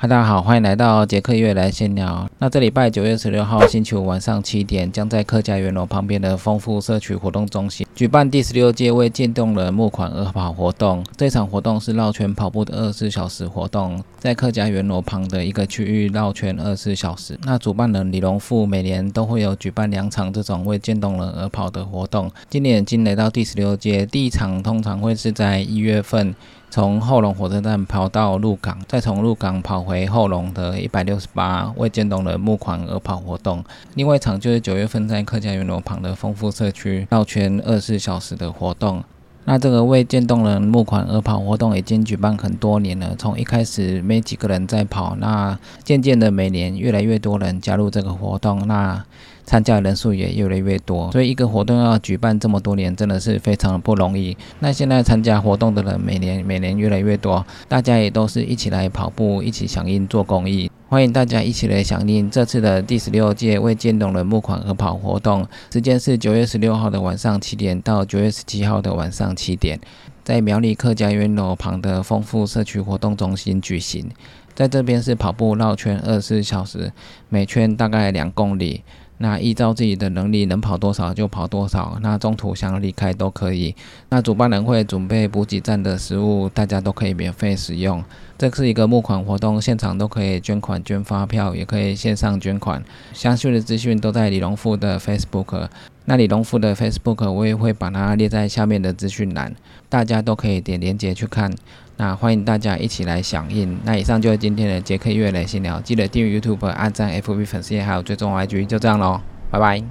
嗨，大家好，欢迎来到杰克月来闲聊。那这礼拜九月十六号星期五晚上七点，将在客家园楼旁边的丰富社区活动中心举办第十六届为渐冻人募款而跑活动。这场活动是绕圈跑步的二十四小时活动，在客家园楼旁的一个区域绕圈二十四小时。那主办人李荣富每年都会有举办两场这种为渐冻人而跑的活动，今年已经来到第十六届。第一场通常会是在一月份。从后龙火车站跑到鹿港，再从鹿港跑回后龙的一百六十八为渐冻人募款而跑活动。另外一场就是九月份在客家园楼旁的丰富社区绕圈二十四小时的活动。那这个为渐冻人募款而跑活动已经举办很多年了，从一开始没几个人在跑，那渐渐的每年越来越多人加入这个活动，那参加人数也越来越多。所以一个活动要举办这么多年，真的是非常不容易。那现在参加活动的人每年每年越来越多，大家也都是一起来跑步，一起响应做公益。欢迎大家一起来响应这次的第十六届为渐冻人募款而跑活动，时间是九月十六号的晚上七点到九月十七号的晚上七点，在苗栗客家园楼旁的丰富社区活动中心举行。在这边是跑步绕圈二十四小时，每圈大概两公里。那依照自己的能力，能跑多少就跑多少。那中途想离开都可以。那主办人会准备补给站的食物，大家都可以免费使用。这是一个募款活动，现场都可以捐款、捐发票，也可以线上捐款。详细的资讯都在李荣富的 Facebook。那李荣富的 Facebook 我也会把它列在下面的资讯栏，大家都可以点链接去看。那欢迎大家一起来响应。那以上就是今天的杰克月来闲聊，记得订阅 YouTube、按赞 FB 粉丝页，还有追踪 IG，就这样喽，拜拜。